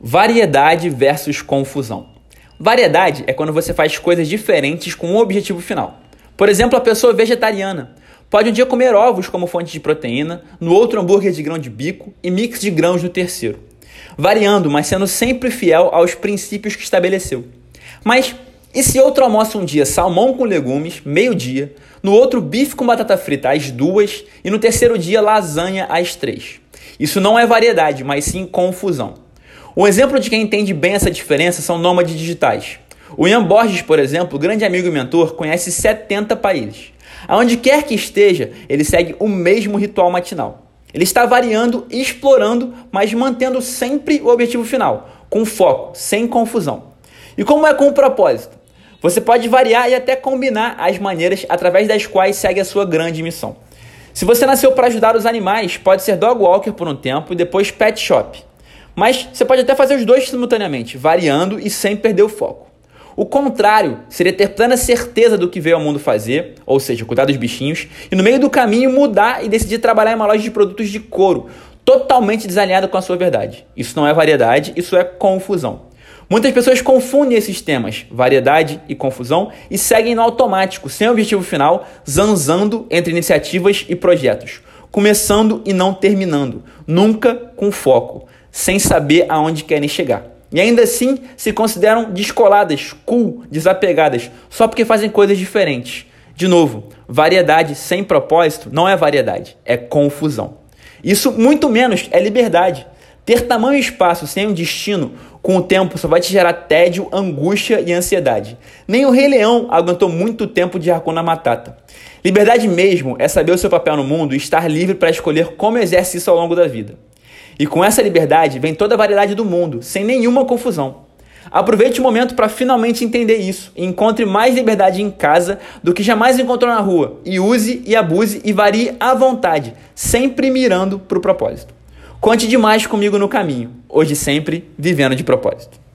Variedade versus confusão. Variedade é quando você faz coisas diferentes com um objetivo final. Por exemplo, a pessoa vegetariana pode um dia comer ovos como fonte de proteína, no outro hambúrguer de grão de bico e mix de grãos no terceiro. Variando, mas sendo sempre fiel aos princípios que estabeleceu. Mas e se outro almoça um dia salmão com legumes, meio-dia, no outro bife com batata frita às duas e no terceiro dia lasanha às três? Isso não é variedade, mas sim confusão. Um exemplo de quem entende bem essa diferença são nômades digitais. O Ian Borges, por exemplo, grande amigo e mentor, conhece 70 países. Aonde quer que esteja, ele segue o mesmo ritual matinal. Ele está variando explorando, mas mantendo sempre o objetivo final, com foco, sem confusão. E como é com o propósito? Você pode variar e até combinar as maneiras através das quais segue a sua grande missão. Se você nasceu para ajudar os animais, pode ser dog walker por um tempo e depois pet shop. Mas você pode até fazer os dois simultaneamente, variando e sem perder o foco. O contrário seria ter plena certeza do que veio ao mundo fazer, ou seja, cuidar dos bichinhos, e no meio do caminho mudar e decidir trabalhar em uma loja de produtos de couro, totalmente desalinhado com a sua verdade. Isso não é variedade, isso é confusão. Muitas pessoas confundem esses temas, variedade e confusão, e seguem no automático, sem objetivo final, zanzando entre iniciativas e projetos, começando e não terminando, nunca com foco sem saber aonde querem chegar. E ainda assim se consideram descoladas, cool, desapegadas, só porque fazem coisas diferentes. De novo, variedade sem propósito não é variedade, é confusão. Isso muito menos é liberdade. Ter tamanho e espaço sem um destino, com o tempo, só vai te gerar tédio, angústia e ansiedade. Nem o Rei Leão aguentou muito tempo de Hakuna Matata. Liberdade mesmo é saber o seu papel no mundo e estar livre para escolher como exerce isso ao longo da vida. E com essa liberdade vem toda a variedade do mundo, sem nenhuma confusão. Aproveite o momento para finalmente entender isso e encontre mais liberdade em casa do que jamais encontrou na rua. E use e abuse e varie à vontade, sempre mirando para o propósito. Conte demais comigo no caminho, hoje sempre vivendo de propósito.